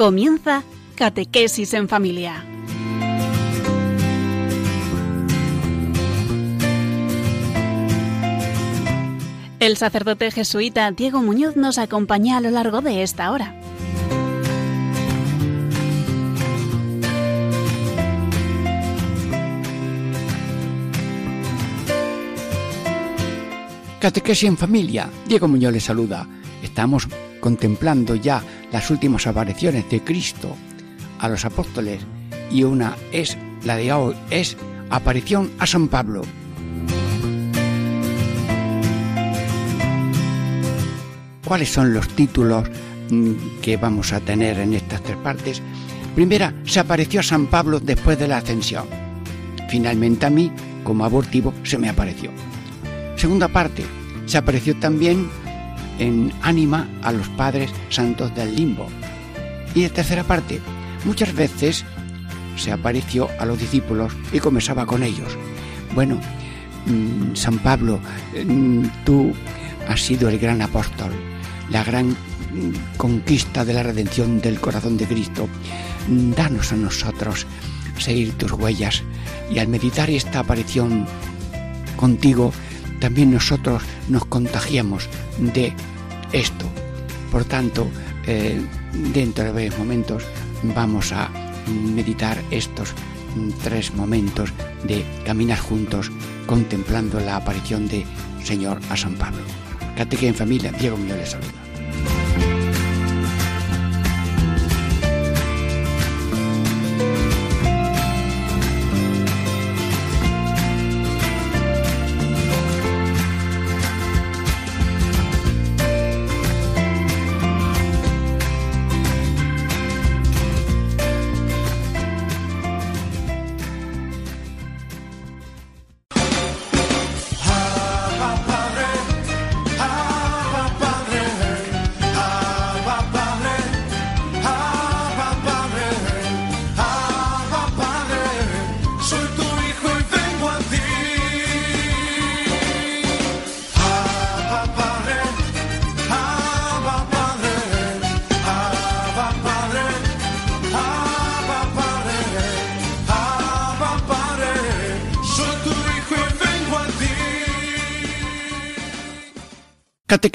Comienza Catequesis en Familia. El sacerdote jesuita Diego Muñoz nos acompaña a lo largo de esta hora. Catequesis en familia. Diego Muñoz les saluda. Estamos contemplando ya las últimas apariciones de Cristo a los apóstoles y una es la de hoy es aparición a San Pablo. ¿Cuáles son los títulos mm, que vamos a tener en estas tres partes? Primera, se apareció a San Pablo después de la ascensión. Finalmente a mí, como abortivo, se me apareció. Segunda parte, se apareció también en ánima a los padres santos del limbo. Y de tercera parte, muchas veces se apareció a los discípulos y comenzaba con ellos. Bueno, mm, San Pablo, mm, tú has sido el gran apóstol, la gran mm, conquista de la redención del corazón de Cristo. Danos a nosotros seguir tus huellas y al meditar esta aparición contigo, también nosotros nos contagiamos de esto. Por tanto, eh, dentro de varios momentos vamos a meditar estos tres momentos de caminar juntos contemplando la aparición de Señor a San Pablo. Catequía en familia, Diego Muñoz les saluda.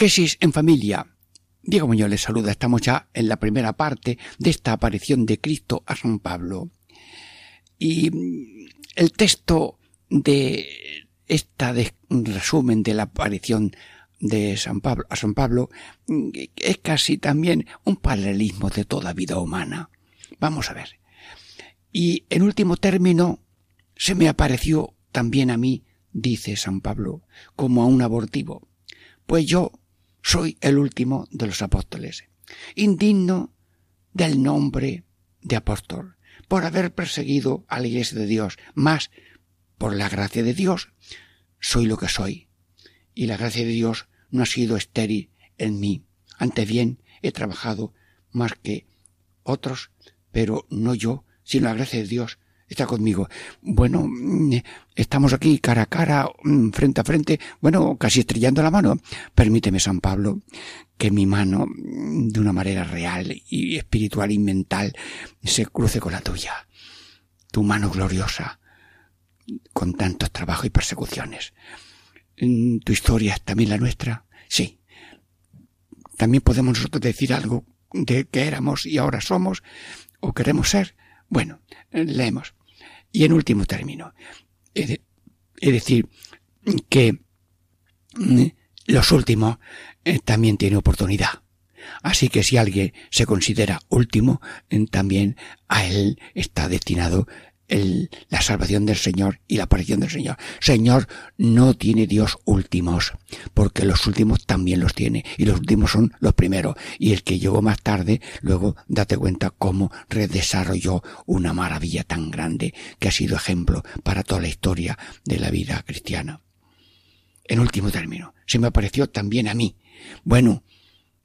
Catequesis en familia. Diego Muñoz les saluda. Estamos ya en la primera parte de esta aparición de Cristo a San Pablo. Y mm, el texto de esta resumen de la aparición de San Pablo a San Pablo mm, es casi también un paralelismo de toda vida humana. Vamos a ver. Y en último término, se me apareció también a mí, dice San Pablo, como a un abortivo pues yo soy el último de los apóstoles, indigno del nombre de apóstol, por haber perseguido a la iglesia de Dios, más por la gracia de Dios, soy lo que soy. Y la gracia de Dios no ha sido estéril en mí. Ante bien he trabajado más que otros, pero no yo, sino la gracia de Dios está conmigo. Bueno, mm, estamos aquí cara a cara, mm, frente a frente, bueno, casi estrellando la mano. Permíteme, San Pablo, que mi mano, mm, de una manera real y espiritual y mental, se cruce con la tuya. Tu mano gloriosa, con tantos trabajos y persecuciones. ¿Tu historia es también la nuestra? Sí. También podemos nosotros decir algo de que éramos y ahora somos o queremos ser. Bueno, leemos. Y en último término, es, decir, que mm, los últimos eh, también tienen oportunidad. Así que si alguien se considera último, eh, también a él está destinado el, la salvación del Señor y la aparición del Señor. Señor, no tiene Dios últimos, porque los últimos también los tiene, y los últimos son los primeros. Y el que llegó más tarde, luego date cuenta cómo redesarrolló una maravilla tan grande que ha sido ejemplo para toda la historia de la vida cristiana. En último término, se me apareció también a mí. Bueno,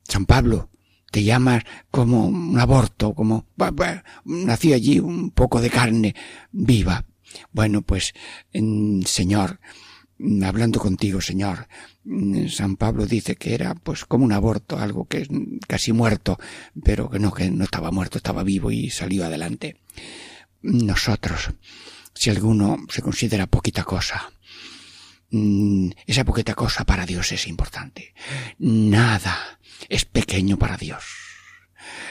San Pablo, te llamas como un aborto, como nació allí un poco de carne viva. Bueno, pues, Señor, hablando contigo, Señor. San Pablo dice que era pues como un aborto, algo que es casi muerto, pero que no, que no estaba muerto, estaba vivo y salió adelante. Nosotros, si alguno se considera poquita cosa, mm, esa poquita cosa para Dios es importante. Nada es pequeño para Dios.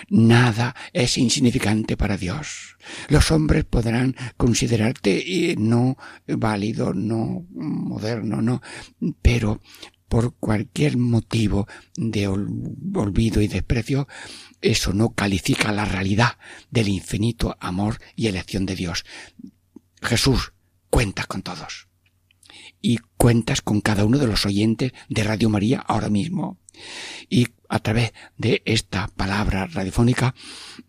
Nada es insignificante para Dios. Los hombres podrán considerarte no válido, no moderno, no, pero por cualquier motivo de olvido y desprecio, eso no califica la realidad del infinito amor y elección de Dios. Jesús, cuentas con todos. Y cuentas con cada uno de los oyentes de Radio María ahora mismo. Y a través de esta palabra radiofónica,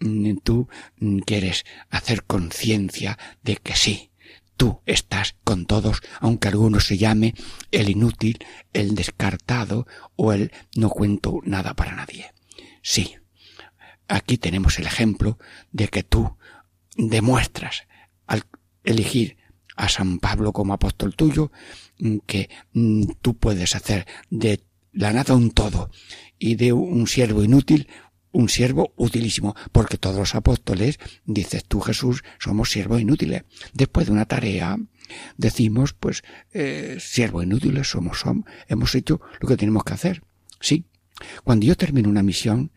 mm, tú mm, quieres hacer conciencia de que sí, tú estás con todos, aunque alguno se llame el inútil, el descartado o el no cuento nada para nadie. Sí, aquí tenemos el ejemplo de que tú demuestras al elegir a San Pablo como apóstol tuyo mm, que tú puedes hacer de la nada un todo y de un siervo inútil un siervo utilísimo, porque todos los apóstoles, dices tú Jesús, somos siervos inútiles. Después de una tarea, decimos, pues, eh, siervos inútiles somos, somos, hemos hecho lo que tenemos que hacer. Sí. Cuando yo termino una misión,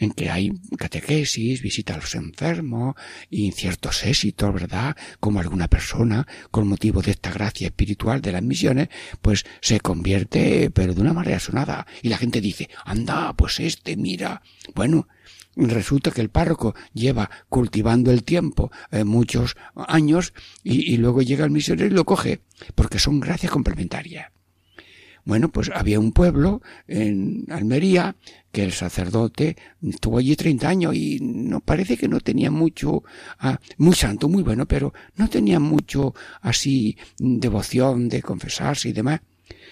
en que hay catequesis, visita a los enfermos y ciertos éxitos, ¿verdad? Como alguna persona, con motivo de esta gracia espiritual de las misiones, pues se convierte, pero de una manera sonada. Y la gente dice, anda, pues este, mira. Bueno, resulta que el párroco lleva cultivando el tiempo eh, muchos años y, y, luego llega el misionero y lo coge, porque son gracias complementarias. Bueno, pues había un pueblo en Almería que el sacerdote estuvo allí 30 años y no parece que no tenía mucho, ah, muy santo, muy bueno, pero no tenía mucho así devoción de confesarse y demás.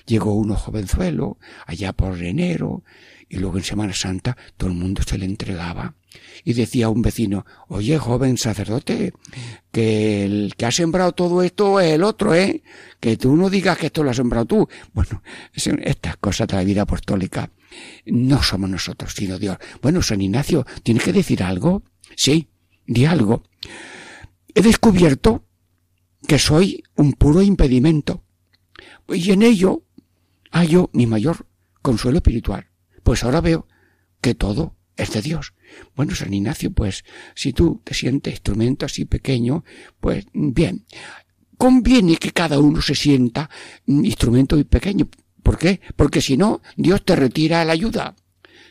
Llegó uno jovenzuelo, allá por enero, y luego en Semana Santa todo el mundo se le entregaba. Y decía un vecino, oye, joven sacerdote, que el que ha sembrado todo esto es el otro, ¿eh? Que tú no digas que esto lo has sembrado tú. Bueno, estas cosas de la vida apostólica no somos nosotros, sino Dios. Bueno, San Ignacio, ¿tienes que decir algo? Sí, di algo. He descubierto que soy un puro impedimento. Y en ello hallo mi mayor consuelo espiritual. Pues ahora veo que todo es de Dios. Bueno, San Ignacio, pues si tú te sientes instrumento así pequeño, pues bien. Conviene que cada uno se sienta instrumento pequeño. ¿Por qué? Porque si no, Dios te retira la ayuda.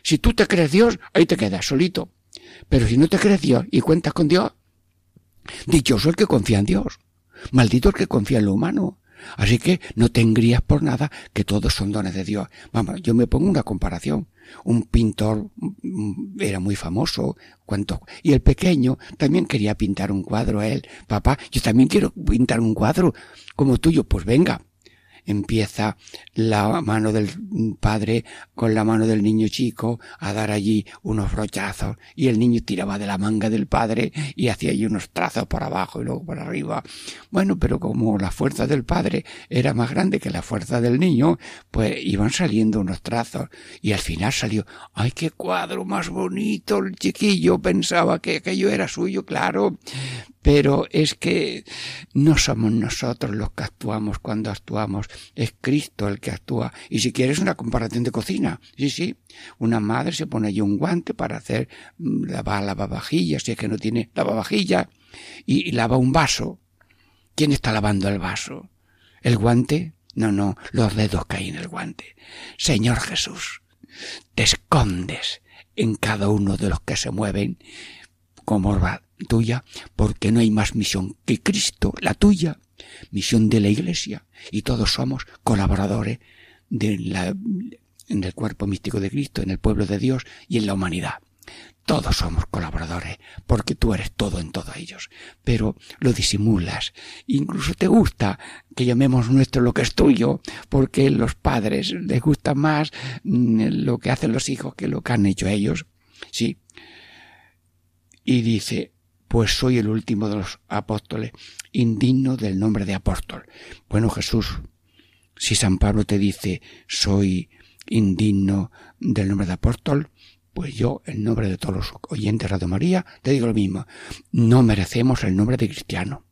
Si tú te crees Dios, ahí te quedas solito. Pero si no te crees Dios y cuentas con Dios, dichoso el que confía en Dios. Maldito el que confía en lo humano. Así que no te engrías por nada que todos son dones de Dios. Vamos, yo me pongo una comparación. Un pintor mm, era muy famoso, cuánto, y el pequeño también quería pintar un cuadro a él. Papá, yo también quiero pintar un cuadro como tuyo. Pues venga, empieza la mano del padre con la mano del niño chico a dar allí unos brochazos y el niño tiraba de la manga del padre y hacía allí unos trazos por abajo y luego por arriba. Bueno, pero como la fuerza del padre era más grande que la fuerza del niño, pues iban saliendo unos trazos y al final salió, ¡ay, qué cuadro más bonito! El chiquillo pensaba que aquello era suyo, claro, pero es que no somos nosotros los que actuamos cuando actuamos, es Cristo el que actúa. Y si quieres una comparación de cocina, sí, sí, una madre se pone allí un guante para hacer mm, lavar lavavajillas, si es que no tiene lavavajilla, y, y lava un vaso. ¿Quién está lavando el vaso? ¿El guante? No, no, los dedos caen en el guante. Señor Jesús, te escondes en cada uno de los que se mueven como tuya, porque no hay más misión que Cristo, la tuya, misión de la Iglesia, y todos somos colaboradores de la, en el cuerpo místico de Cristo, en el pueblo de Dios y en la humanidad. Todos somos colaboradores, porque tú eres todo en todos ellos, pero lo disimulas. Incluso te gusta que llamemos nuestro lo que es tuyo, porque los padres les gusta más mm, lo que hacen los hijos que lo que han hecho ellos. Sí. Y dice, pues soy el último de los apóstoles, indigno del nombre de apóstol. Bueno, Jesús, Si San Pablo te dice soy indigno del nombre de apóstol, pues yo, en nombre de todos los oyentes de Radio María, te digo lo mismo. No merecemos el nombre de cristiano.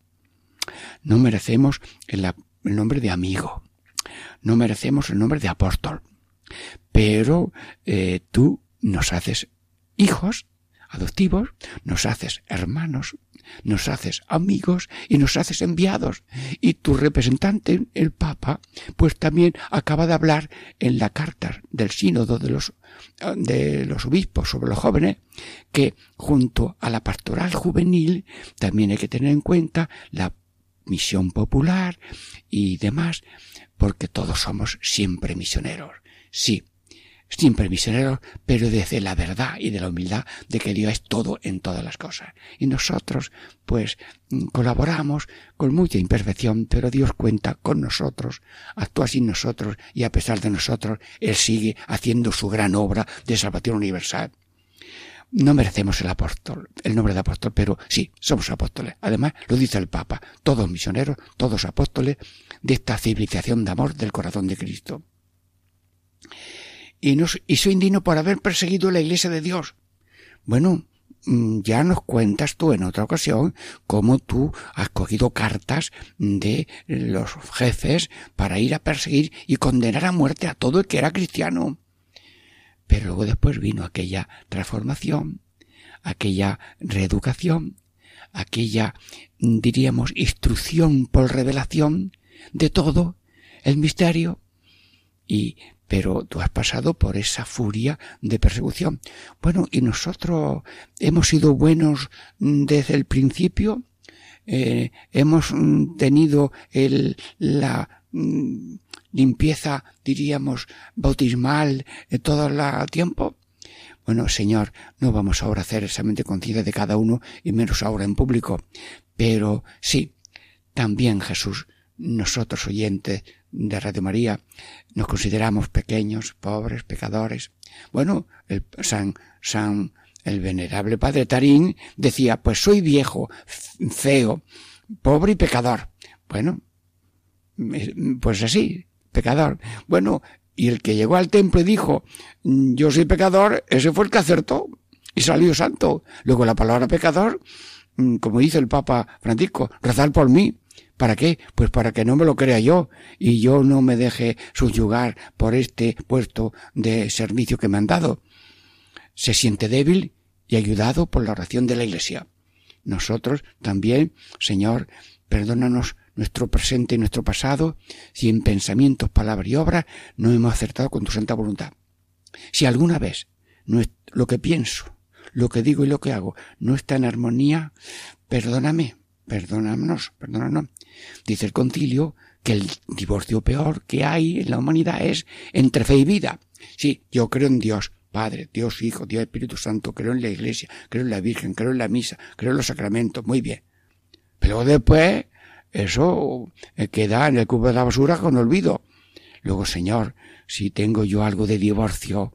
No merecemos el, nombre de amigo. No merecemos el nombre de apóstol. Pero eh, tú nos haces hijos adoptivos, nos haces hermanos, nos haces amigos y nos haces enviados. Y tu representante, el Papa, pues también acaba de hablar en la carta del sínodo de los, de los obispos sobre los jóvenes, que junto a la pastoral juvenil también hay que tener en cuenta la misión popular y demás, porque todos somos siempre misioneros. Sí, siempre misioneros, pero desde la verdad y de la humildad de que Dios es todo en todas las cosas. Y nosotros, pues, colaboramos con mucha imperfección, pero Dios cuenta con nosotros, actúa sin nosotros y a pesar de nosotros, Él sigue haciendo su gran obra de salvación universal. No merecemos el apóstol, el nombre de apóstol, pero sí, somos apóstoles. Además, lo dice el Papa, todos misioneros, todos apóstoles de esta civilización de amor del corazón de Cristo y, y soy indigno por haber perseguido la iglesia de Dios. Bueno, mm, ya nos cuentas tú en otra ocasión cómo tú has cogido cartas de los jefes para ir a perseguir y condenar a muerte a todo el que era cristiano. Pero luego después vino aquella transformación, aquella reeducación, aquella, diríamos, instrucción por revelación de todo el misterio y pero tú has pasado por esa furia de persecución. Bueno, y nosotros hemos sido buenos desde el principio, eh, hemos tenido el, la mm, limpieza, diríamos, bautismal eh, todo el tiempo. Bueno, Señor, no vamos ahora a hacer examen de conciencia de cada uno y menos ahora en público. Pero sí, también Jesús, nosotros oyentes de Radio María nos consideramos pequeños, pobres, pecadores. Bueno, el San, San, el venerable Padre Tarín decía, pues soy viejo, feo, pobre y pecador. Bueno, pues así, pecador. Bueno, y el que llegó al templo y dijo, yo soy pecador, ese fue el que acertó y salió santo. Luego la palabra pecador, mm, como dice el Papa Francisco, rezar por mí. ¿Para qué? Pues para que no me lo crea yo y yo no me deje subyugar por este puesto de servicio que me han dado. Se siente débil y ayudado por la oración de la Iglesia. Nosotros también, Señor, perdónanos nuestro presente y nuestro pasado, si en pensamientos, palabras y obras no hemos acertado con tu santa voluntad. Si alguna vez lo que pienso, lo que digo y lo que hago no está en armonía, perdóname, perdónanos, perdónanos. Dice el concilio que el divorcio peor que hay en la humanidad es entre fe y vida. Sí, yo creo en Dios, Padre, Dios Hijo, Dios Espíritu Santo, creo en la Iglesia, creo en la Virgen, creo en la misa, creo en los sacramentos, muy bien. Pero después, eso eh, queda en el cubo de la basura con olvido. Luego, Señor, si tengo yo algo de divorcio,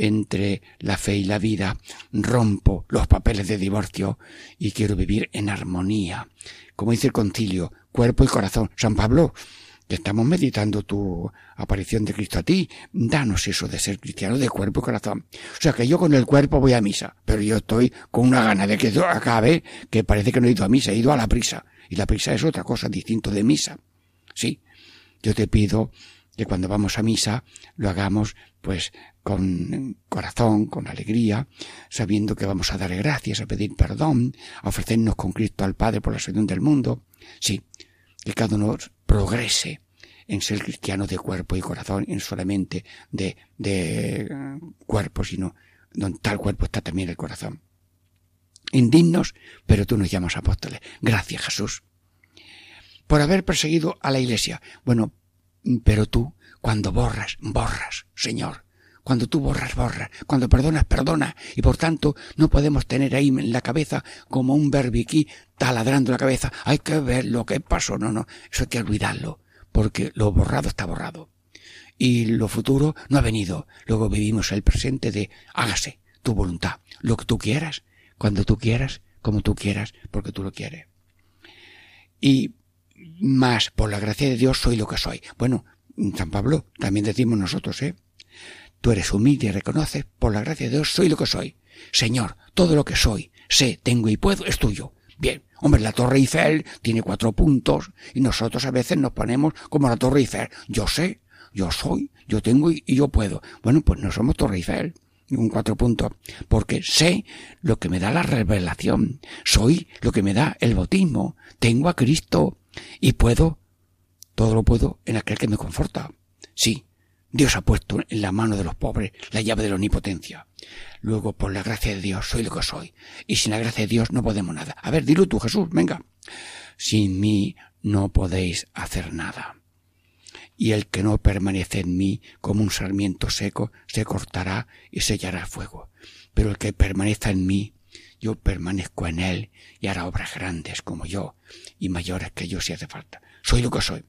entre la fe y la vida, rompo los papeles de divorcio y quiero vivir en armonía. Como dice el concilio, cuerpo y corazón. San Pablo, que estamos meditando tu aparición de Cristo a ti, danos eso de ser cristiano de cuerpo y corazón. O sea que yo con el cuerpo voy a misa, pero yo estoy con una gana de que acabe que parece que no he ido a misa, he ido a la prisa. Y la prisa es otra cosa distinto de misa. Sí, yo te pido que cuando vamos a misa lo hagamos pues con corazón, con alegría, sabiendo que vamos a dar gracias, a pedir perdón, a ofrecernos con Cristo al Padre por la salvación del mundo. Sí, que cada uno progrese en ser cristiano de cuerpo y corazón, y no solamente de, de eh, cuerpo, sino donde tal cuerpo está también el corazón. Indignos, pero tú nos llamas apóstoles. Gracias, Jesús. Por haber perseguido a la iglesia. Bueno, pero tú, cuando borras, borras, Señor. Cuando tú borras, borras. Cuando perdonas, perdona. Y por tanto, no podemos tener ahí en la cabeza como un berbiquí taladrando la cabeza. Hay que ver lo que pasó. No, no. Eso hay que olvidarlo. Porque lo borrado está borrado. Y lo futuro no ha venido. Luego vivimos el presente de hágase tu voluntad. Lo que tú quieras. Cuando tú quieras. Como tú quieras. Porque tú lo quieres. Y más por la gracia de Dios soy lo que soy. Bueno, San Pablo, también decimos nosotros, ¿eh? Tú eres humilde y reconoces, por la gracia de Dios, soy lo que soy. Señor, todo lo que soy, sé, tengo y puedo, es tuyo. Bien, hombre, la Torre Eiffel tiene cuatro puntos y nosotros a veces nos ponemos como la Torre Eiffel. Yo sé, yo soy, yo tengo y, yo puedo. Bueno, pues no somos Torre Eiffel un cuatro puntos, porque sé lo que me da la revelación, soy lo que me da el bautismo, tengo a Cristo y puedo, todo lo puedo en aquel que me conforta. Sí, Dios ha puesto en la mano de los pobres la llave de la omnipotencia. Luego, por la gracia de Dios, soy lo que soy. Y sin la gracia de Dios no podemos nada. A ver, dilo tú, Jesús, venga. Sin mí no podéis hacer nada. Y el que no permanece en mí como un sarmiento seco se cortará y sellará el fuego. Pero el que permanezca en mí, yo permanezco en él y hará obras grandes como yo y mayores que yo si hace falta. Soy lo que soy.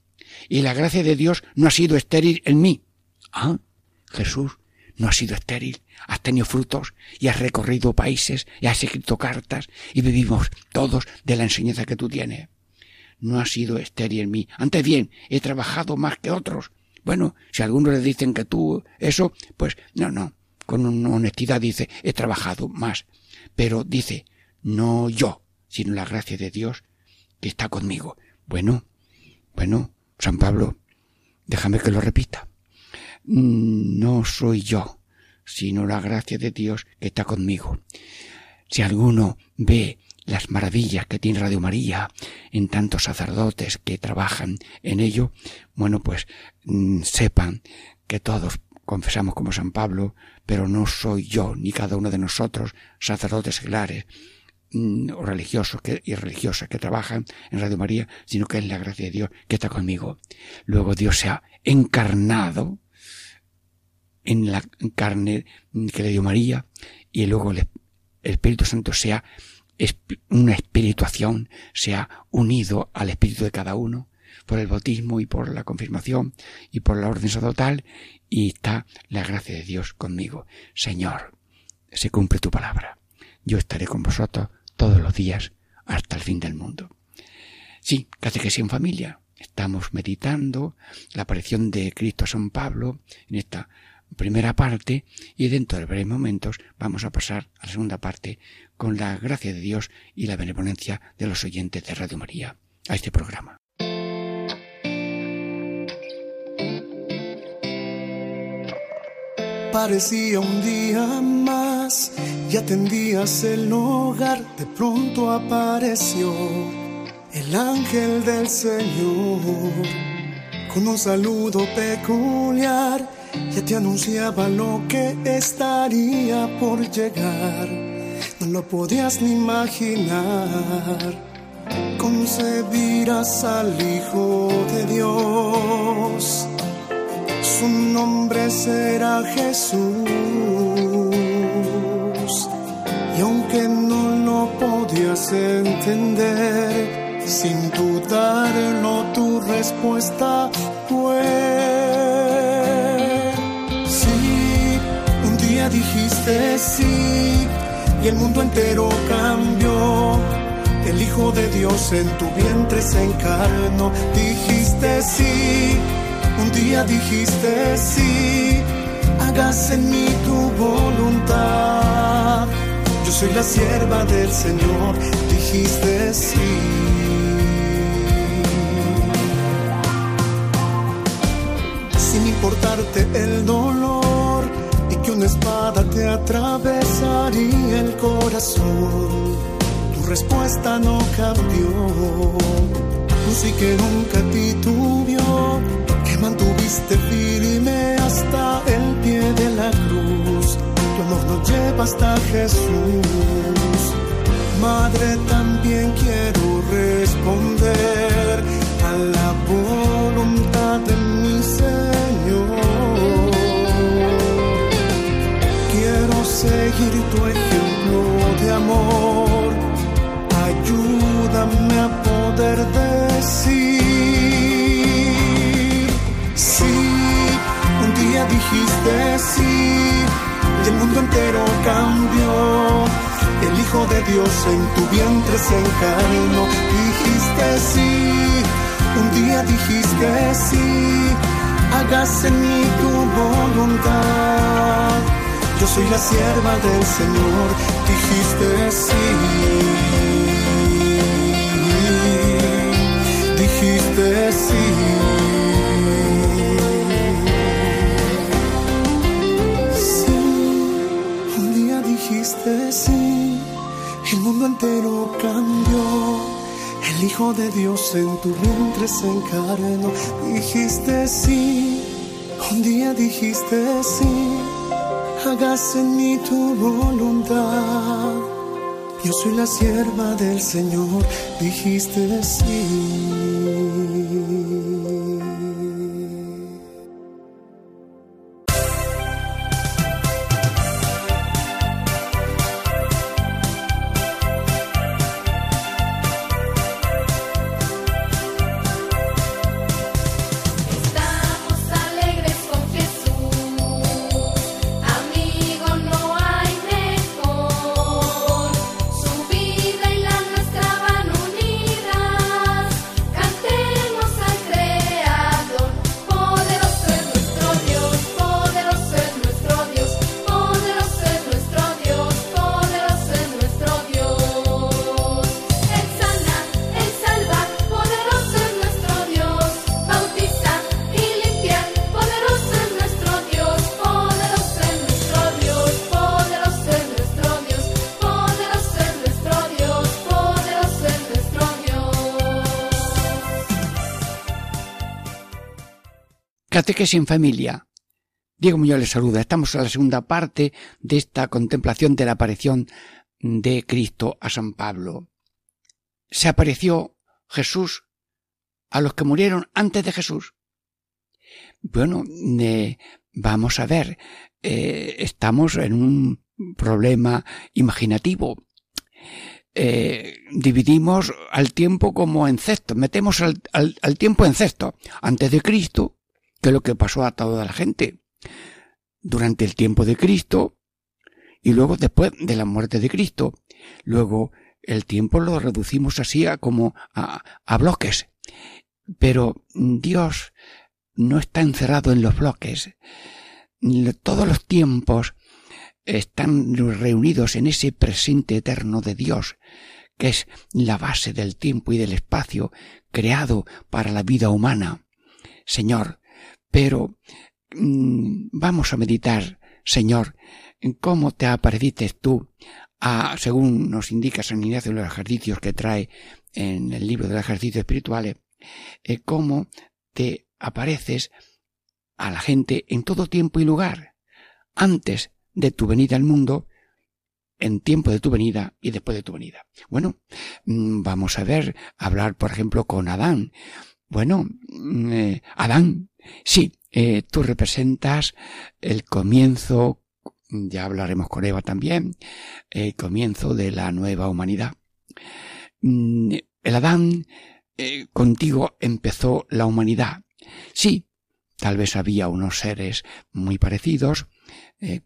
Y la gracia de Dios no ha sido estéril en mí, Ah, Jesús, no has sido estéril, has tenido frutos y has recorrido países y has escrito cartas y vivimos todos de la enseñanza que tú tienes. No has sido estéril en mí. Antes bien, he trabajado más que otros. Bueno, si algunos le dicen que tú eso, pues no, no. Con honestidad dice, he trabajado más. Pero dice, no yo, sino la gracia de Dios que está conmigo. Bueno, bueno, San Pablo, déjame que lo repita no soy yo, sino la gracia de Dios que está conmigo. Si alguno ve las maravillas que tiene Radio María en tantos sacerdotes que trabajan en ello, bueno, pues mm, sepan que todos confesamos como San Pablo, pero no soy yo ni cada uno de nosotros sacerdotes seglares mm, o religiosos y religiosas que trabajan en Radio María, sino que es la gracia de Dios que está conmigo. Luego Dios se ha encarnado en la carne que le dio María y luego el Espíritu Santo sea una espirituación, se ha unido al espíritu de cada uno por el bautismo y por la confirmación y por la orden sacerdotal y está la gracia de Dios conmigo. Señor, se cumple tu palabra. Yo estaré con vosotros todos los días hasta el fin del mundo. Sí, catequesis en familia. Estamos meditando la aparición de Cristo a San Pablo en esta primera parte y dentro de breves momentos vamos a pasar a la segunda parte con la gracia de Dios y la benevolencia de los oyentes de Radio María a este programa. Parecía un día más y atendías el hogar, de pronto apareció el ángel del Señor con un saludo peculiar ya te anunciaba lo que estaría por llegar. No lo podías ni imaginar. Concebirás al Hijo de Dios. Su nombre será Jesús. Y aunque no lo podías entender, sin dudarlo tu respuesta dijiste sí y el mundo entero cambió. El Hijo de Dios en tu vientre se encarnó. Dijiste sí, un día dijiste sí. Hagas en mí tu voluntad. Yo soy la sierva del Señor. Dijiste sí. Sin importarte el dolor que una espada te atravesaría el corazón. Tu respuesta no cambió, sí que nunca titubió, que mantuviste firme hasta el pie de la cruz. Tu amor nos lleva hasta Jesús. Madre, también quiero responder a la voluntad seguir tu ejemplo de amor. Ayúdame a poder decir sí. Un día dijiste sí y el mundo entero cambió. El Hijo de Dios en tu vientre se encarnó. Dijiste sí. Un día dijiste sí hágase en mí tu voluntad. Yo soy la sierva del Señor, dijiste sí. Dijiste sí. Sí, un día dijiste sí, el mundo entero cambió el Hijo de Dios en tu vientre se encarnó. Dijiste sí, un día dijiste sí. Hágase en mí tu voluntad. Yo soy la sierva del Señor, dijiste sí. Catequesis en familia. Diego Muñoz les saluda. Estamos en la segunda parte de esta contemplación de la aparición de Cristo a San Pablo. Se apareció Jesús a los que murieron antes de Jesús. Bueno, eh, vamos a ver, eh, estamos en un problema imaginativo. Eh, dividimos al tiempo como en cestos, metemos al, al tiempo en cesto. Antes de Cristo, que es lo que pasó a toda la gente durante el tiempo de Cristo y luego después de la muerte de Cristo. Luego el tiempo lo reducimos así a como a, a bloques. Pero Dios no está encerrado en los bloques. Todos los tiempos están reunidos en ese presente eterno de Dios, que es la base del tiempo y del espacio creado para la vida humana. Señor, pero mm, vamos a meditar, Señor, en cómo te apareciste tú, a, según nos indica San Ignacio en los ejercicios que trae en el libro de los ejercicios espirituales, eh, cómo te apareces a la gente en todo tiempo y lugar, antes de tu venida al mundo, en tiempo de tu venida y después de tu venida. Bueno, mm, vamos a ver, hablar, por ejemplo, con Adán. Bueno, mm, eh, Adán, Sí, eh, tú representas el comienzo, ya hablaremos con Eva también, el comienzo de la nueva humanidad. Mm, el Adán, eh, contigo empezó la humanidad. Sí, tal vez había unos seres muy parecidos, eh,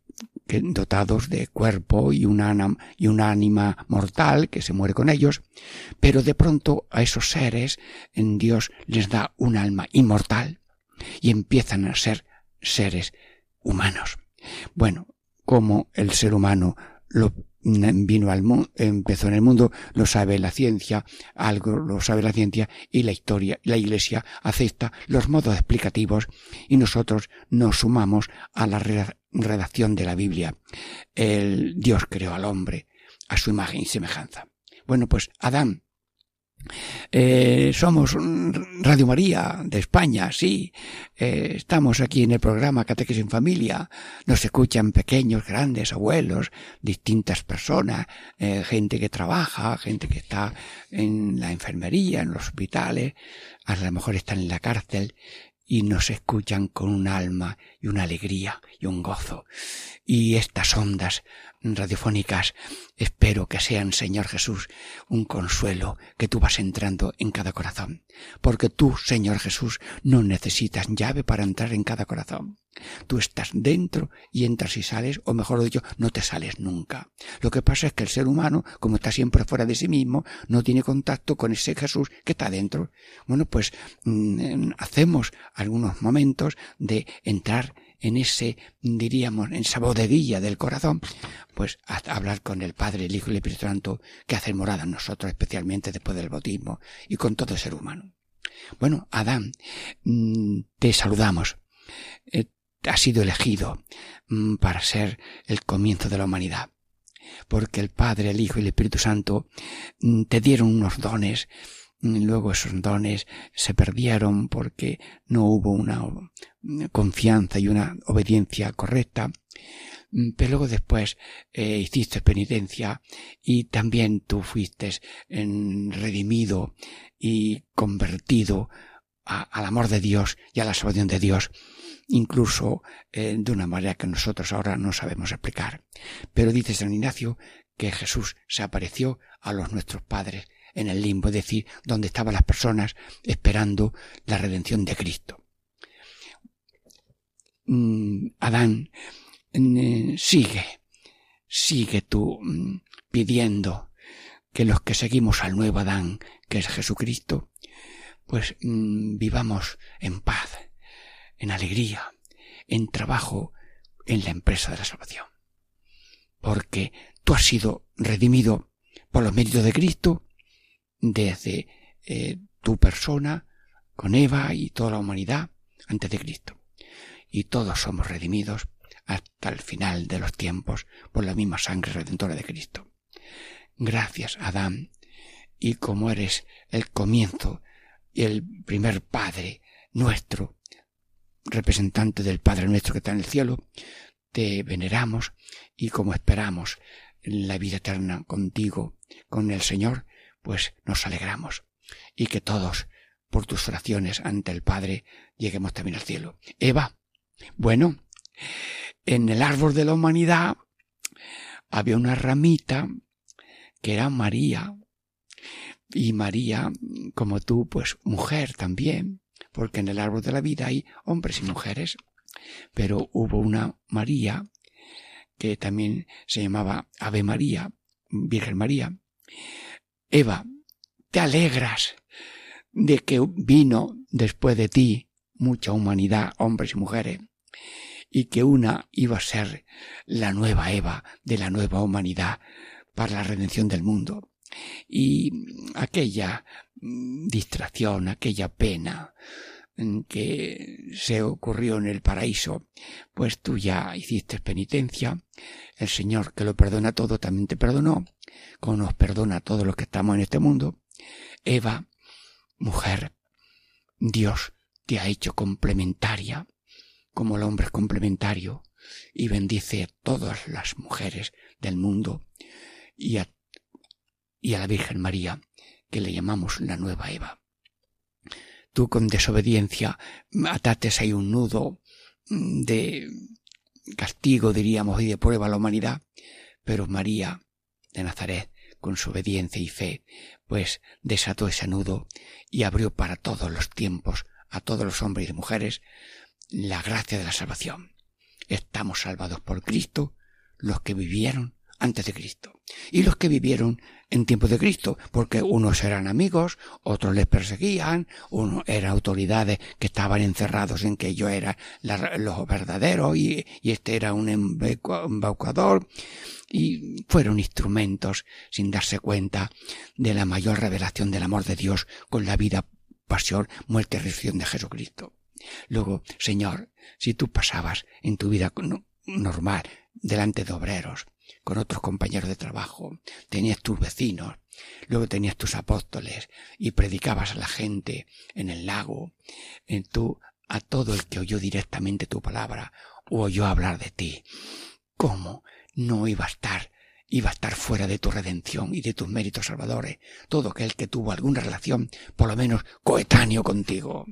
dotados de cuerpo y una, y ánima mortal que se muere con ellos, pero de pronto a esos seres en Dios les da un alma inmortal y empiezan a ser seres humanos. Bueno, como el ser humano lo vino al mundo, empezó en el mundo, lo sabe la ciencia, algo lo sabe la ciencia y la historia, la iglesia acepta los modos explicativos y nosotros nos sumamos a la redacción de la Biblia. El Dios creó al hombre a su imagen y semejanza. Bueno, pues Adán eh, somos Radio María de España, sí. Eh, estamos aquí en el programa Catequesis en Familia. Nos escuchan pequeños, grandes, abuelos, distintas personas, eh, gente que trabaja, gente que está en la enfermería, en los hospitales, a lo mejor están en la cárcel y nos escuchan con un alma y una alegría y un gozo. Y estas ondas radiofónicas espero que sean, Señor Jesús, un consuelo que tú vas entrando en cada corazón. Porque tú, Señor Jesús, no necesitas llave para entrar en cada corazón. Tú estás dentro y entras y sales, o mejor dicho, no te sales nunca. Lo que pasa es que el ser humano, como está siempre fuera de sí mismo, no tiene contacto con ese Jesús que está dentro. Bueno, pues mm, hacemos algunos momentos de entrar en ese, diríamos, en esa bodeguilla del corazón, pues hablar con el Padre, el Hijo y el Espíritu Santo que hacen morada en nosotros, especialmente después del bautismo y con todo ser humano. Bueno, Adán, mm, te saludamos. Eh, has sido elegido mm, para ser el comienzo de la humanidad. Porque el Padre, el Hijo y el Espíritu Santo mm, te dieron unos dones Luego esos dones se perdieron porque no hubo una confianza y una obediencia correcta. Pero luego después eh, hiciste penitencia y también tú fuiste redimido y convertido al amor de Dios y a la salvación de Dios, incluso eh, de una manera que nosotros ahora no sabemos explicar. Pero dice San Ignacio que Jesús se apareció a los nuestros padres en el limbo, es decir, donde estaban las personas esperando la redención de Cristo. Mm, Adán, mm, sigue, sigue tú mm, pidiendo que los que seguimos al nuevo Adán, que es Jesucristo, pues vivamos en paz, en alegría, en trabajo, en la empresa de la salvación. Porque tú has sido redimido por los méritos de Cristo desde eh, tu persona con Eva y toda la humanidad antes de Cristo. Y todos somos redimidos hasta el final de los tiempos por la misma sangre redentora de Cristo. Gracias, Adán, y como eres el comienzo y el primer Padre nuestro, representante del Padre nuestro que está en el cielo, te veneramos y como esperamos la vida eterna contigo, con el Señor, pues nos alegramos y que todos, por tus oraciones ante el Padre, lleguemos también al cielo. Eva, bueno, en el árbol de la humanidad había una ramita que era María. Y María, como tú, pues mujer también, porque en el árbol de la vida hay hombres y mujeres. Pero hubo una María que también se llamaba Ave María, Virgen María, Eva, te alegras de que vino después de ti mucha humanidad, hombres y mujeres, y que una iba a ser la nueva Eva de la nueva humanidad para la redención del mundo. Y aquella distracción, aquella pena que se ocurrió en el paraíso, pues tú ya hiciste penitencia, el Señor que lo perdona todo también te perdonó, como nos perdona a todos los que estamos en este mundo, Eva, mujer, Dios te ha hecho complementaria, como el hombre es complementario, y bendice a todas las mujeres del mundo y a, y a la Virgen María, que le llamamos la nueva Eva. Tú con desobediencia atates ahí un nudo de castigo, diríamos, y de prueba a la humanidad, pero María de Nazaret, con su obediencia y fe, pues desató ese nudo y abrió para todos los tiempos, a todos los hombres y mujeres, la gracia de la salvación. Estamos salvados por Cristo, los que vivieron antes de Cristo. Y los que vivieron en tiempo de Cristo, porque unos eran amigos, otros les perseguían, unos eran autoridades que estaban encerrados en que yo era los verdaderos y, este era un embaucador, y fueron instrumentos sin darse cuenta de la mayor revelación del amor de Dios con la vida, pasión, muerte y resurrección de Jesucristo. Luego, Señor, si tú pasabas en tu vida normal delante de obreros, con otros compañeros de trabajo, tenías tus vecinos, luego tenías tus apóstoles y predicabas a la gente en el lago, en tú a todo el que oyó directamente tu palabra o oyó hablar de ti. ¿Cómo no iba a estar iba a estar fuera de tu redención y de tus méritos salvadores, todo aquel que tuvo alguna relación, por lo menos coetáneo contigo,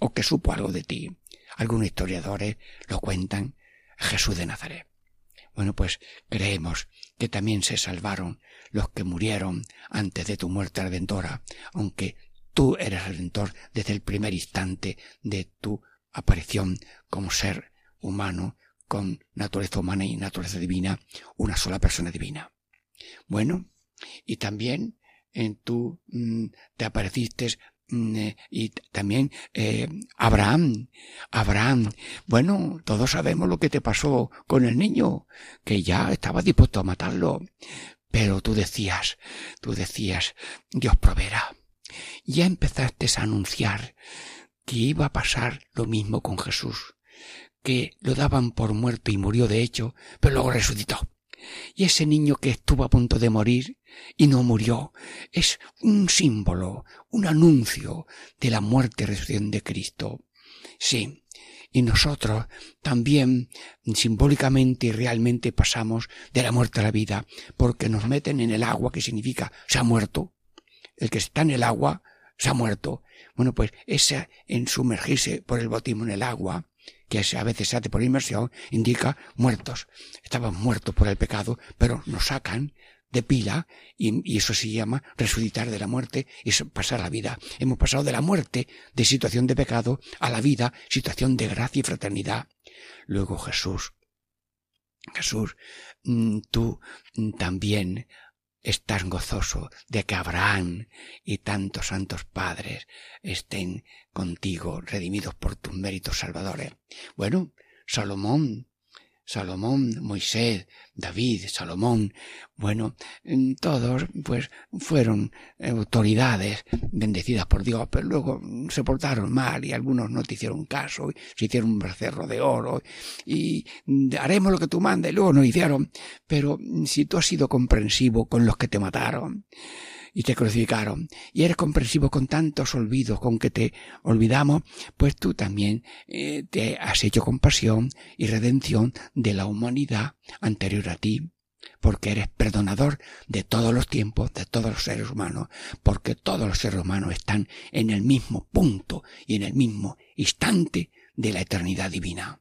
o que supo algo de ti. Algunos historiadores lo cuentan Jesús de Nazaret. Bueno, pues creemos que también se salvaron los que murieron antes de tu muerte redentora, aunque tú eres redentor desde el primer instante de tu aparición como ser humano con naturaleza humana y naturaleza divina, una sola persona divina. Bueno, y también en tú mm, te apareciste y también eh, Abraham, Abraham, bueno, todos sabemos lo que te pasó con el niño, que ya estaba dispuesto a matarlo, pero tú decías, tú decías, Dios proveerá. Ya empezaste a anunciar que iba a pasar lo mismo con Jesús, que lo daban por muerto y murió de hecho, pero luego resucitó. Y ese niño que estuvo a punto de morir y no murió es un símbolo, un anuncio de la muerte y resurrección de Cristo. Sí, y nosotros también simbólicamente y realmente pasamos de la muerte a la vida, porque nos meten en el agua, que significa se ha muerto. El que está en el agua se ha muerto. Bueno, pues ese en sumergirse por el bautismo en el agua que a veces se hace por inmersión, indica muertos. Estaban muertos por el pecado, pero nos sacan de pila y, eso se llama resucitar de la muerte y pasar a la vida. Hemos pasado de la muerte, de situación de pecado, a la vida, situación de gracia y fraternidad. Luego Jesús, Jesús, mm, tú también estás gozoso de que Abraham y tantos santos padres estén contigo, redimidos por tus méritos salvadores. Bueno, Salomón Salomón, Moisés, David, Salomón, bueno, todos pues fueron autoridades bendecidas por Dios, pero luego se portaron mal y algunos no te hicieron caso, se hicieron un bracerro de oro y haremos lo que tú mandes, y luego no hicieron, pero si tú has sido comprensivo con los que te mataron, y te crucificaron, y eres comprensivo con tantos olvidos con que te olvidamos, pues tú también eh, te has hecho compasión y redención de la humanidad anterior a ti, porque eres perdonador de todos los tiempos, de todos los seres humanos, porque todos los seres humanos están en el mismo punto y en el mismo instante de la eternidad divina.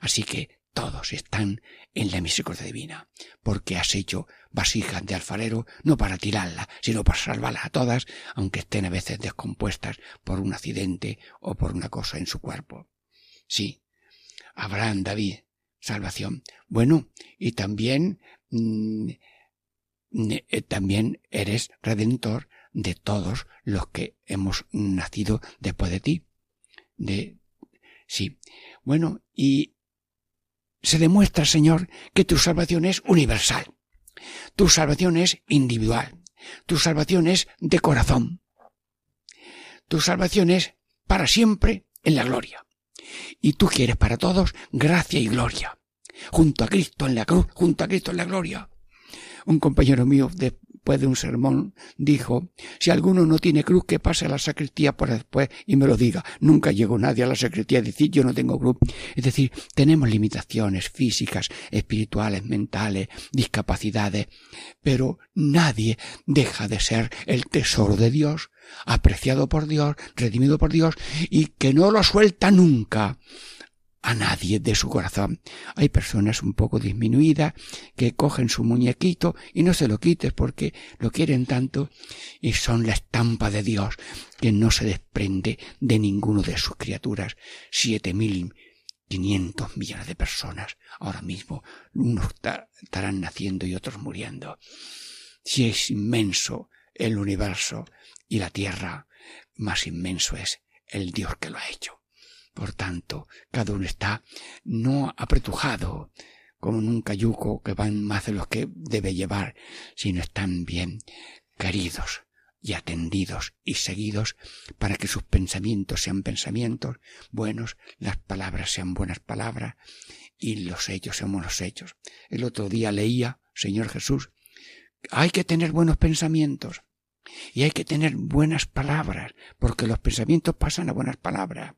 Así que todos están en la misericordia divina, porque has hecho vasijas de alfarero no para tirarlas, sino para salvarlas a todas, aunque estén a veces descompuestas por un accidente o por una cosa en su cuerpo. Sí, Abraham, David, salvación. Bueno, y también, mm, eh, también eres redentor de todos los que hemos nacido después de ti. De, sí. Bueno, y se demuestra, Señor, que tu salvación es universal. Tu salvación es individual. Tu salvación es de corazón. Tu salvación es para siempre en la gloria. Y tú quieres para todos gracia y gloria. Junto a Cristo en la cruz, junto a Cristo en la gloria. Un compañero mío de de un sermón, dijo, si alguno no tiene cruz, que pase a la sacristía por después y me lo diga. Nunca llegó nadie a la sacristía a decir, yo no tengo cruz. Es decir, tenemos limitaciones físicas, espirituales, mentales, discapacidades, pero nadie deja de ser el tesoro de Dios, apreciado por Dios, redimido por Dios, y que no lo suelta nunca a nadie de su corazón. Hay personas un poco disminuidas que cogen su muñequito y no se lo quites porque lo quieren tanto y son la estampa de Dios que no se desprende de ninguno de sus criaturas. Siete mil quinientos millones de personas ahora mismo, unos estarán naciendo y otros muriendo. Si es inmenso el universo y la tierra, más inmenso es el Dios que lo ha hecho. Por tanto, cada uno está no apretujado como en un cayuco que van más de los que debe llevar, sino están bien queridos y atendidos y seguidos para que sus pensamientos sean pensamientos buenos, las palabras sean buenas palabras y los hechos sean buenos hechos. El otro día leía, Señor Jesús, hay que tener buenos pensamientos y hay que tener buenas palabras, porque los pensamientos pasan a buenas palabras.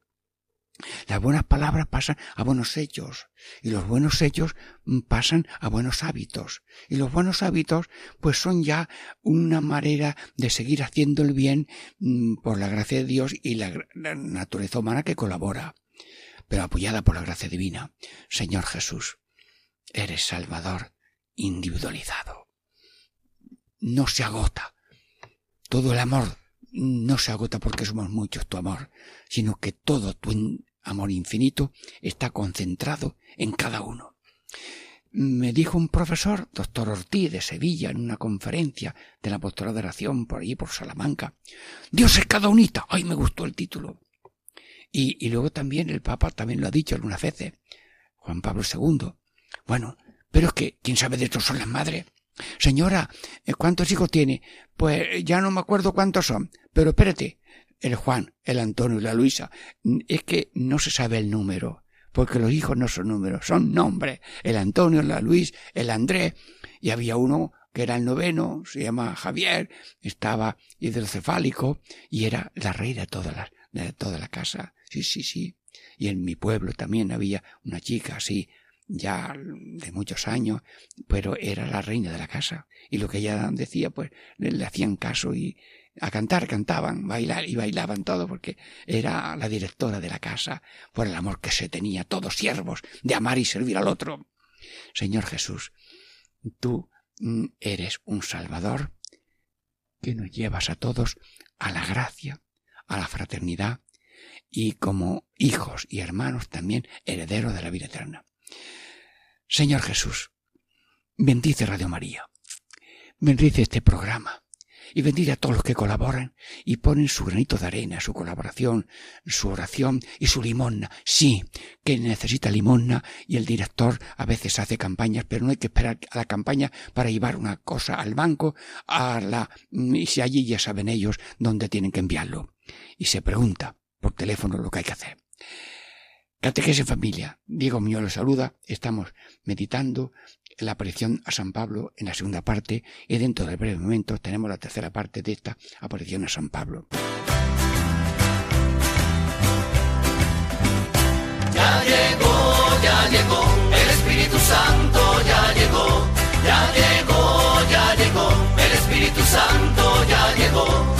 Las buenas palabras pasan a buenos hechos y los buenos hechos mm, pasan a buenos hábitos y los buenos hábitos pues son ya una manera de seguir haciendo el bien mm, por la gracia de Dios y la naturaleza humana que colabora. pero apoyada por la gracia divina. Señor Jesús, eres Salvador individualizado. No se agota. Todo el amor no se agota porque somos muchos tu amor, sino que todo tu amor infinito está concentrado en cada uno. Me dijo un profesor, doctor Ortiz de Sevilla, en una conferencia de la postura de oración por allí, por Salamanca. Dios es cada unita. Ay, me gustó el título. Y, y luego también el Papa también lo ha dicho algunas veces, Juan Pablo II. Bueno, pero es que, ¿quién sabe de esto son las madres? Señora, eh, ¿cuántos hijos tiene? Pues ya no me acuerdo cuántos son. Pero espérate, el Juan, el Antonio y la Luisa. Es que no se sabe el número, porque los hijos no son números, son nombres. El Antonio, la Luis, el Andrés. Y había uno que era el noveno, se llama Javier, estaba hidrocefálico y era la reina de todas las de toda la casa. Sí, sí, sí. Y en mi pueblo también había una chica así, ya de muchos años, pero era la reina de la casa. Y lo que ella decía, pues le hacían caso y a cantar cantaban, bailar y bailaban todo porque era la directora de la casa por el amor que se tenía, todos siervos de amar y servir al otro. Señor Jesús, tú mm, eres un Salvador que nos llevas a todos a la gracia, a la fraternidad y como hijos y hermanos también herederos de la vida eterna. Señor Jesús, bendice Radio María, bendice este programa y bendice a todos los que colaboran y ponen su granito de arena, su colaboración, su oración y su limosna. Sí, que necesita limosna y el director a veces hace campañas, pero no hay que esperar a la campaña para llevar una cosa al banco, a la, y si allí ya saben ellos dónde tienen que enviarlo y se pregunta por teléfono lo que hay que hacer. Catequesis en familia. Diego mío lo saluda. Estamos meditando la aparición a San Pablo en la segunda parte y dentro de breve momento tenemos la tercera parte de esta aparición a San Pablo. Ya llegó, ya llegó, el Espíritu Santo ya llegó, ya llegó, ya llegó, el Espíritu Santo ya llegó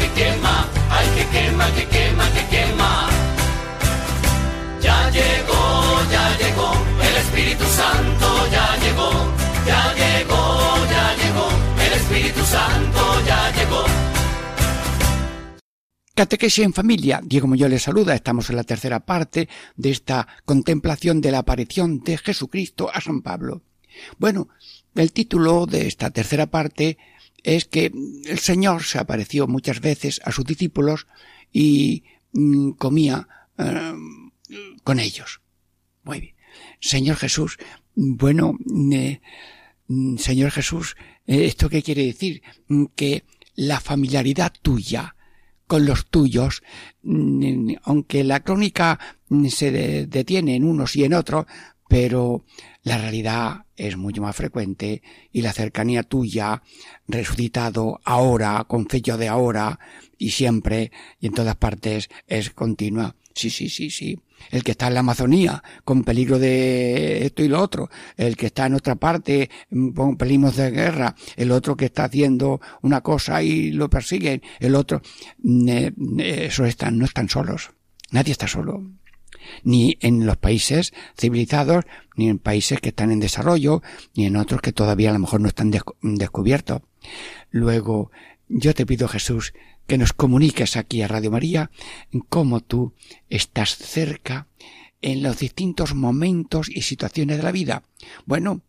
que quema, que quema, ay, que quema, que quema, que quema. Ya llegó, ya llegó, el Espíritu Santo ya llegó, ya llegó, ya llegó, el Espíritu Santo ya llegó. Catequesis en familia. Diego Muñoz les saluda. Estamos en la tercera parte de esta contemplación de la aparición de Jesucristo a San Pablo. Bueno, el título de esta tercera parte es que el Señor se apareció muchas veces a sus discípulos y mm, comía eh, con ellos. Muy bien. Señor Jesús, bueno, eh, mm, Señor Jesús, eh, ¿esto qué quiere decir? Mm, Que la familiaridad tuya con los tuyos, aunque la crónica se de- detiene en unos y en otros, pero la realidad es mucho más frecuente y la cercanía tuya, resucitado ahora, con fecha de ahora y siempre y en todas partes es continua. Sí, sí, sí, sí. El que está en la Amazonía con peligro de esto y lo otro, el que está en otra parte mm, con peligros de guerra, el otro que está haciendo una cosa y lo persiguen, el otro, eso están, no están solos. Nadie está solo ni en los países civilizados, ni en países que están en desarrollo, ni en otros que todavía a lo mejor no están descu- descubiertos. Luego, yo te pido, Jesús, que nos comuniques aquí a Radio María cómo tú estás cerca en los distintos momentos y situaciones de la vida. Bueno,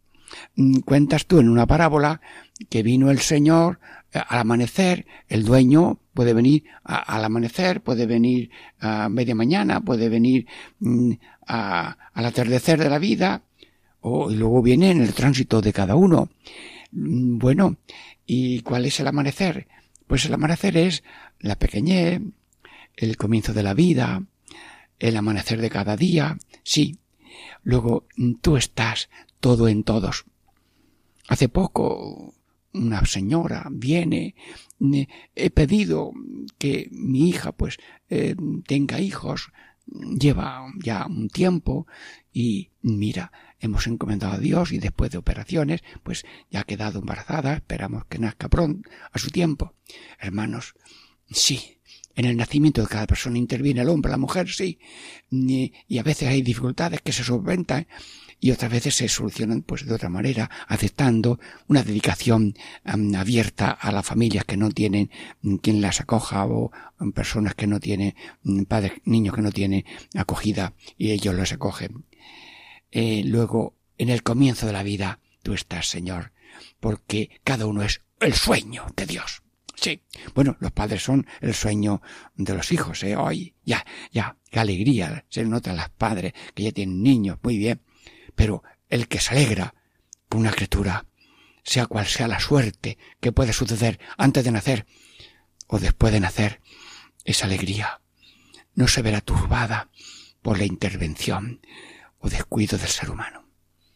mm, cuentas tú en una parábola que vino el Señor al amanecer, el dueño puede venir al amanecer, puede venir a media mañana, puede venir mm, al atardecer de la vida, o, y luego viene en el tránsito de cada uno. Mm, bueno, ¿y cuál es el amanecer? Pues el amanecer es la pequeñez, el comienzo de la vida, el amanecer de cada día, sí. Luego mm, tú estás todo en todos. Hace poco una señora viene, he pedido que mi hija pues eh, tenga hijos, lleva ya un tiempo y mira, hemos encomendado a Dios y después de operaciones pues ya ha quedado embarazada, esperamos que nazca pronto a su tiempo. Hermanos, sí, en el nacimiento de cada persona interviene el hombre, la mujer, sí, y a veces hay dificultades que se solventan y otras veces se solucionan pues de otra manera, aceptando una dedicación abierta a las familias que no tienen mm, quien las acoja o personas que no tienen mm, padres, niños que no tienen acogida y ellos los acogen. Eh, luego, en el comienzo de la vida, tú estás, Señor, porque cada uno es el sueño de Dios. Sí. Bueno, los padres son el sueño de los hijos, ¿eh? Hoy, ya, ya, qué alegría se nota a los padres que ya tienen niños, muy bien. Pero el que se alegra por una criatura, sea cual sea la suerte que puede suceder antes de nacer o después de nacer, esa alegría no se verá turbada por la intervención o descuido del ser humano.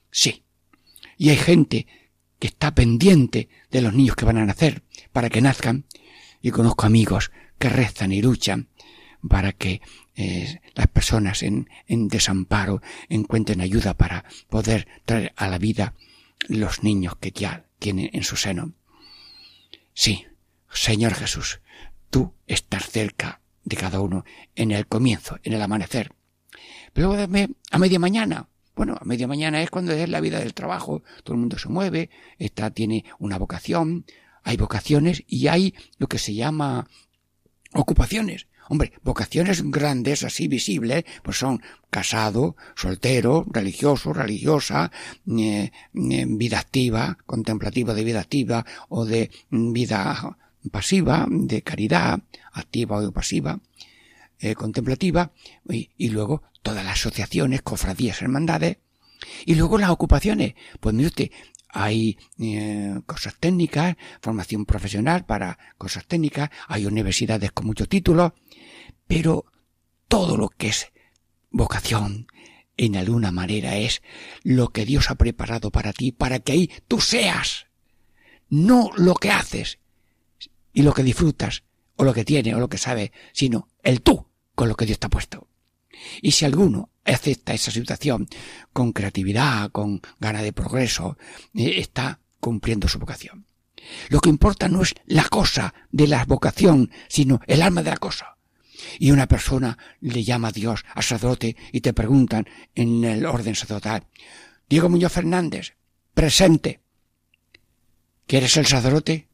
Sí. Y hay gente que está pendiente de los niños que van a nacer para que nazcan y conozco amigos que rezan y luchan para que eh, las personas en, desamparo encuentren ayuda para poder traer a la vida los niños que ya tienen en su seno. Sí, Señor Jesús, tú estás cerca de cada uno en el comienzo, en el amanecer. Pero a media mañana, bueno, a media mañana es cuando es la vida del trabajo, todo el mundo se mueve, está, tiene una vocación, hay vocaciones y hay lo que se llama ocupaciones. Hombre, vocaciones grandes, así visibles, pues son casado, soltero, religioso, religiosa, eh, eh, vida activa, contemplativa de vida activa o de vida pasiva, de caridad, activa o pasiva, eh, contemplativa, y, y, luego todas las asociaciones, cofradías, hermandades, y luego las ocupaciones. Pues mire usted, hay eh, cosas técnicas, formación profesional para cosas técnicas, hay universidades con muchos títulos, pero todo lo que es vocación, en alguna manera es lo que Dios ha preparado para ti, para que ahí tú seas, no lo que haces y lo que disfrutas, o lo que tienes, o lo que sabes, sino el tú con lo que Dios te ha puesto. Y si alguno acepta esa situación con creatividad, con ganas de progreso, eh, está cumpliendo su vocación. Lo que importa no es la cosa de la vocación, sino el alma de la cosa. Y una persona le llama a Dios, a sacerdote, y te preguntan en el orden sacerdotal, Diego Muñoz Fernández, presente. ¿Quieres el sacerdote?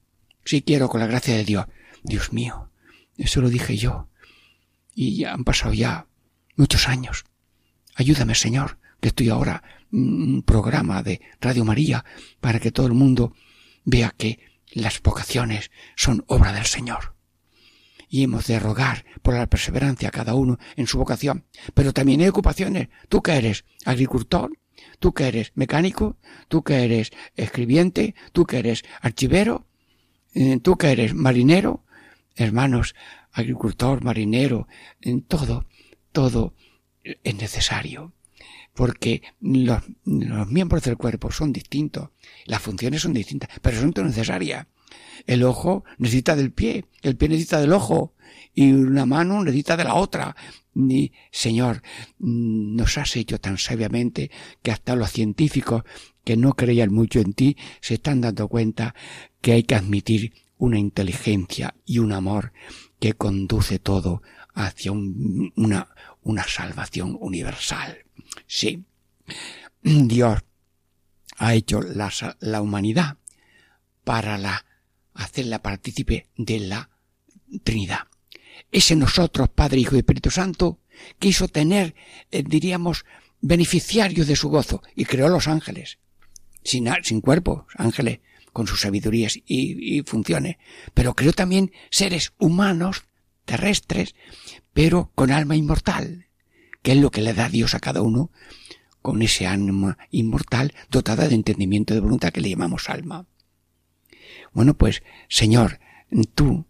Sí quiero, con la gracia de Dios. Dios mío, eso lo dije yo. Y ya han pasado ya muchos años. Ayúdame, Señor, que estoy ahora un programa de Radio María para que todo el mundo vea que las vocaciones son obra del Señor. Y hemos de rogar por la perseverancia cada uno en su vocación. Pero también hay ocupaciones. Tú que eres agricultor, tú que eres mecánico, tú que eres escribiente, tú que eres archivero, eh, tú que eres marinero, hermanos, agricultor, marinero, en todo, todo es necesario, porque los, miembros del cuerpo son distintos, las funciones son distintas, pero son necesarias. El ojo necesita del pie, el pie necesita del ojo, y una mano necesita de la otra. Y, Señor, nos has hecho tan sabiamente que hasta los científicos que no creían mucho en ti se están dando cuenta que hay que admitir una inteligencia y un amor que conduce todo hacia una, una salvación universal. Sí, Dios ha hecho la, la humanidad para la, hacerla partícipe de la Trinidad. Ese nosotros, Padre, Hijo y Espíritu Santo, quiso tener, eh, diríamos, beneficiarios de su gozo y creó los ángeles. Sin, sin cuerpo, ángeles, con sus sabidurías y, y funciones, pero creó también seres humanos, terrestres, pero con alma inmortal, que es lo que le da Dios a cada uno con ese alma inmortal dotada de entendimiento de voluntad que le llamamos alma. Bueno, pues, Señor, tú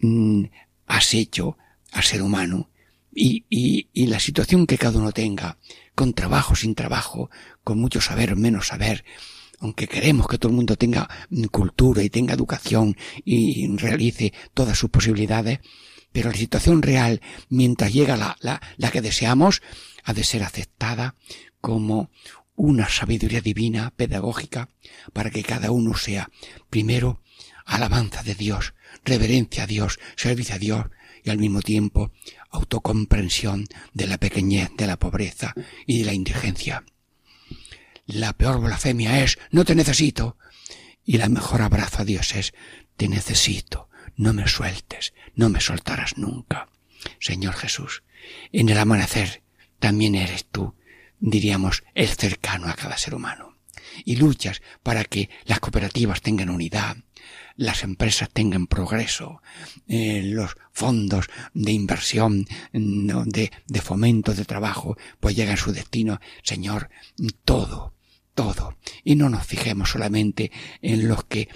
mm, has hecho al ser humano y, y, y la situación que cada uno tenga, con trabajo, sin trabajo, con mucho saber menos saber, aunque queremos que todo el mundo tenga cultura y tenga educación y realice todas sus posibilidades, pero la situación real, mientras llega la, la, la que deseamos, ha de ser aceptada como una sabiduría divina, pedagógica, para que cada uno sea, primero, alabanza de Dios, reverencia a Dios, servicio a Dios, y al mismo tiempo autocomprensión de la pequeñez, de la pobreza y de la indigencia. La peor blasfemia es no te necesito y la mejor abrazo a Dios es te necesito, no me sueltes, no me soltarás nunca. Señor Jesús, en el amanecer también eres tú, diríamos, el cercano a cada ser humano. Y luchas para que las cooperativas tengan unidad, las empresas tengan progreso, eh, los fondos de inversión, de, de fomento de trabajo, pues llegan a su destino. Señor, todo, todo. Y no nos fijemos solamente en los que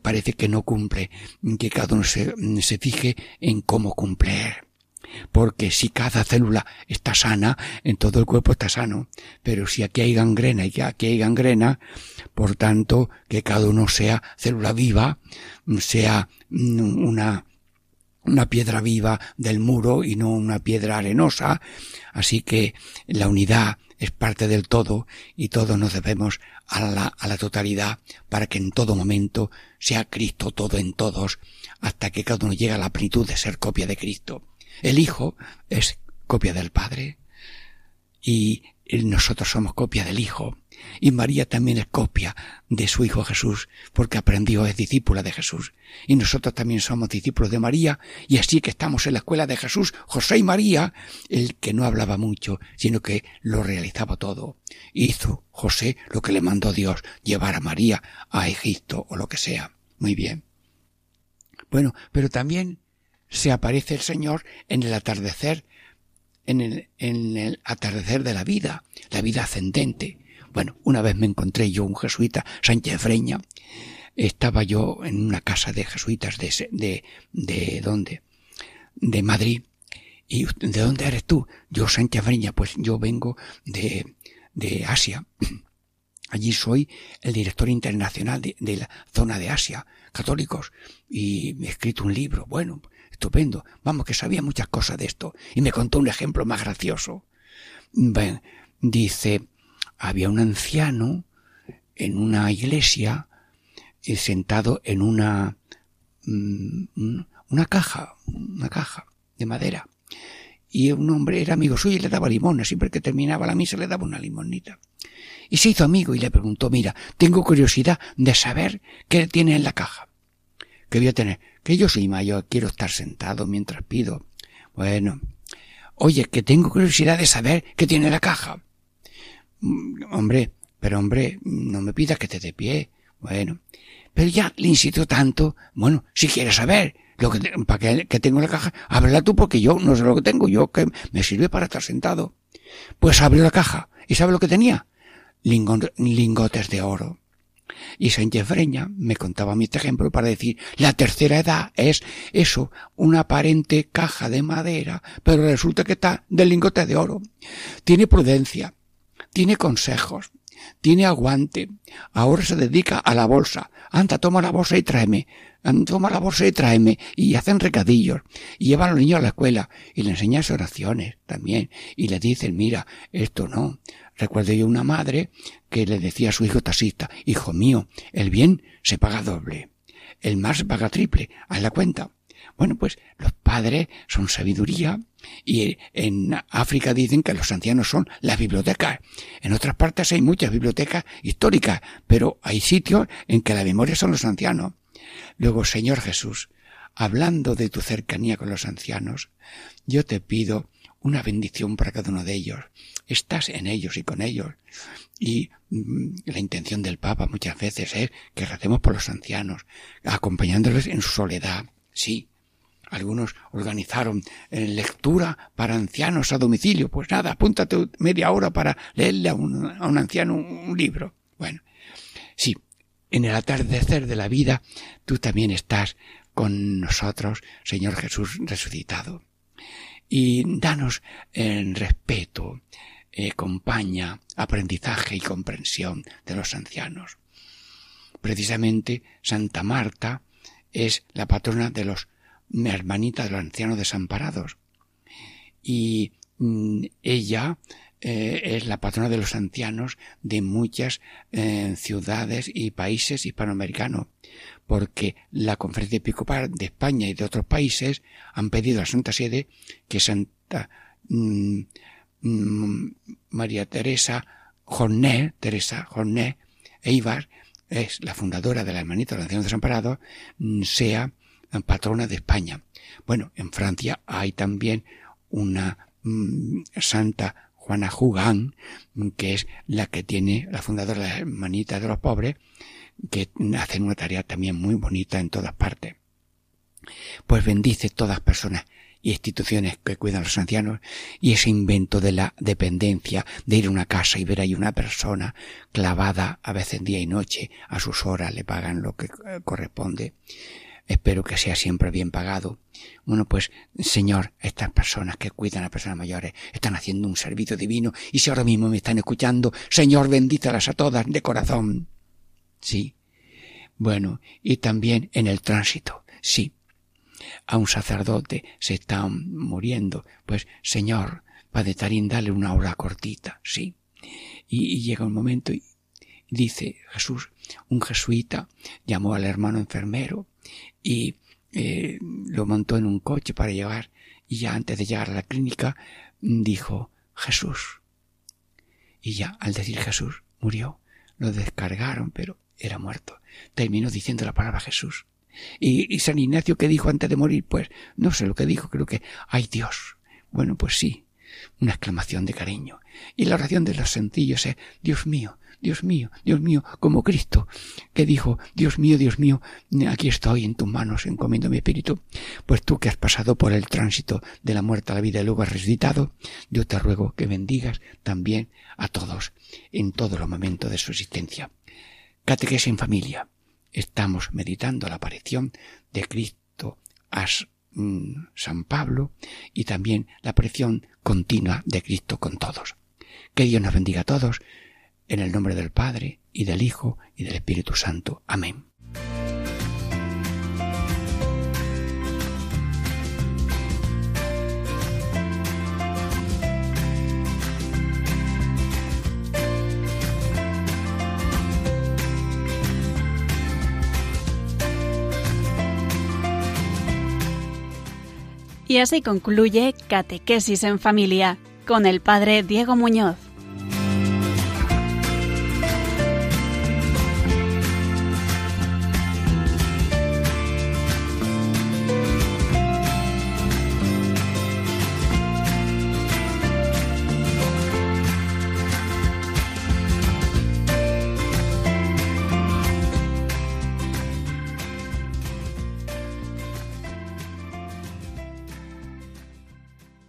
parece que no cumple, que cada uno se, fije en cómo cumplir porque si cada célula está sana, en todo el cuerpo está sano. Pero si aquí hay gangrena y aquí hay gangrena, por tanto, que cada uno sea célula viva, sea una, una piedra viva del muro y no una piedra arenosa. Así que la unidad es parte del todo y todos nos debemos a la, a la totalidad para que en todo momento sea Cristo todo en todos hasta que cada uno llegue a la plenitud de ser copia de Cristo. El Hijo es copia del Padre y nosotros somos copia del Hijo. Y María también es copia de su Hijo Jesús, porque aprendió, es discípula de Jesús. Y nosotros también somos discípulos de María, y así que estamos en la escuela de Jesús, José y María, el que no hablaba mucho, sino que lo realizaba todo. Hizo José lo que le mandó Dios, llevar a María a Egipto o lo que sea. Muy bien. Bueno, pero también se aparece el Señor en el atardecer, en el, en el atardecer de la vida, la vida ascendente. Bueno, una vez me encontré yo un jesuita, Sánchez Freña, estaba yo en una casa de jesuitas de, de, de dónde? De Madrid. ¿Y de dónde eres tú? Yo, Sánchez Freña, pues yo vengo de, de Asia. Allí soy el director internacional de, de, la zona de Asia, católicos, y he escrito un libro. Bueno, estupendo. Vamos, que sabía muchas cosas de esto. Y me contó un ejemplo más gracioso. dice, había un anciano en una iglesia eh, sentado en una, mm, una caja, una caja de madera. Y un hombre era amigo suyo y le daba limones. Siempre que terminaba la misa le daba una limonita. Y se hizo amigo y le preguntó, mira, tengo curiosidad de saber qué tiene en la caja. ¿Qué voy a tener? Que yo soy mayor, quiero estar sentado mientras pido. Bueno. Oye, que tengo curiosidad de saber qué tiene la caja. Mm, hombre, pero hombre, no me pidas que te dé pie. Bueno. Pero ya le insisto tanto. Bueno, si quieres saber lo que, para que, tengo en la caja, ábrela tú porque yo no sé lo que tengo. Yo que me sirve para estar sentado. Pues abre la caja. ¿Y sabe lo que tenía? lingotes de oro. Y Sánchez Freña me contaba mi este ejemplo para decir, la tercera edad es eso, una aparente caja de madera, pero resulta que está del lingote de oro. Tiene prudencia, tiene consejos, tiene aguante, ahora se dedica a la bolsa. Anda, toma la bolsa y tráeme. Toma la bolsa y tráeme. Y hacen recadillos. Y llevan a los niños a la escuela. Y le enseñan oraciones también. Y le dicen, mira, esto no. Recuerdo yo una madre que le decía a su hijo taxista, hijo mío, el bien se paga doble, el mal se paga triple, haz la cuenta. Bueno, pues los padres son sabiduría y en África dicen que los ancianos son las bibliotecas. En otras partes hay muchas bibliotecas históricas, pero hay sitios en que la memoria son los ancianos. Luego, Señor Jesús, hablando de tu cercanía con los ancianos, yo te pido una bendición para cada uno de ellos. Estás en ellos y con ellos. Y mm, la intención del Papa muchas veces es que recemos por los ancianos, acompañándoles en su soledad. Sí. Algunos organizaron eh, lectura para ancianos a domicilio. Pues nada, apúntate media hora para leerle a un, a un anciano un libro. Bueno, sí, en el atardecer de la vida tú también estás con nosotros, Señor Jesús resucitado. Y danos en respeto, eh, compañía, aprendizaje y comprensión de los ancianos. Precisamente Santa Marta es la patrona de los hermanitas de los ancianos desamparados. Y mm, ella eh, es la patrona de los ancianos de muchas eh, ciudades y países hispanoamericanos, porque la Conferencia Episcopal de España y de otros países han pedido a Santa Sede que Santa mm, mm, María Teresa Jornet, Teresa Jornet Eibar, es la fundadora de la Hermanita de los Ancianos Desamparados, sea patrona de España. Bueno, en Francia hay también una santa Juana Jugán, que es la que tiene, la fundadora de la Hermanita de los Pobres, que hacen una tarea también muy bonita en todas partes. Pues bendice todas personas y instituciones que cuidan a los ancianos y ese invento de la dependencia, de ir a una casa y ver ahí una persona clavada a veces día y noche, a sus horas le pagan lo que corresponde espero que sea siempre bien pagado. Bueno, pues, Señor, estas personas que cuidan a personas mayores están haciendo un servicio divino y si ahora mismo me están escuchando, Señor, bendícelas a todas de corazón. Sí. Bueno, y también en el tránsito, sí. A un sacerdote se está muriendo, pues, Señor, Padre Tarín, dale una hora cortita, sí. Y, y llega un momento y dice Jesús, un jesuita llamó al hermano enfermero y eh, lo montó en un coche para llevar y ya antes de llegar a la clínica dijo Jesús. Y ya al decir Jesús murió. Lo descargaron, pero era muerto. Terminó diciendo la palabra Jesús. Y, y San Ignacio que dijo antes de morir, pues no sé lo que dijo, creo que ay Dios. Bueno, pues sí, una exclamación de cariño. Y la oración de los sencillos es Dios mío, Dios mío, Dios mío, como Cristo, que dijo, Dios mío, Dios mío, aquí estoy en tus manos, encomiendo mi espíritu. Pues tú que has pasado por el tránsito de la muerte a la vida y luego has resucitado, yo te ruego que bendigas también a todos en todos los momentos de su existencia. Catequesis en familia. Estamos meditando la aparición de Cristo a mm, San Pablo y también la aparición continua de Cristo con todos. Que Dios nos bendiga a todos en el nombre del Padre, y del Hijo, y del Espíritu Santo. Amén. Y así concluye Catequesis en Familia con el Padre Diego Muñoz.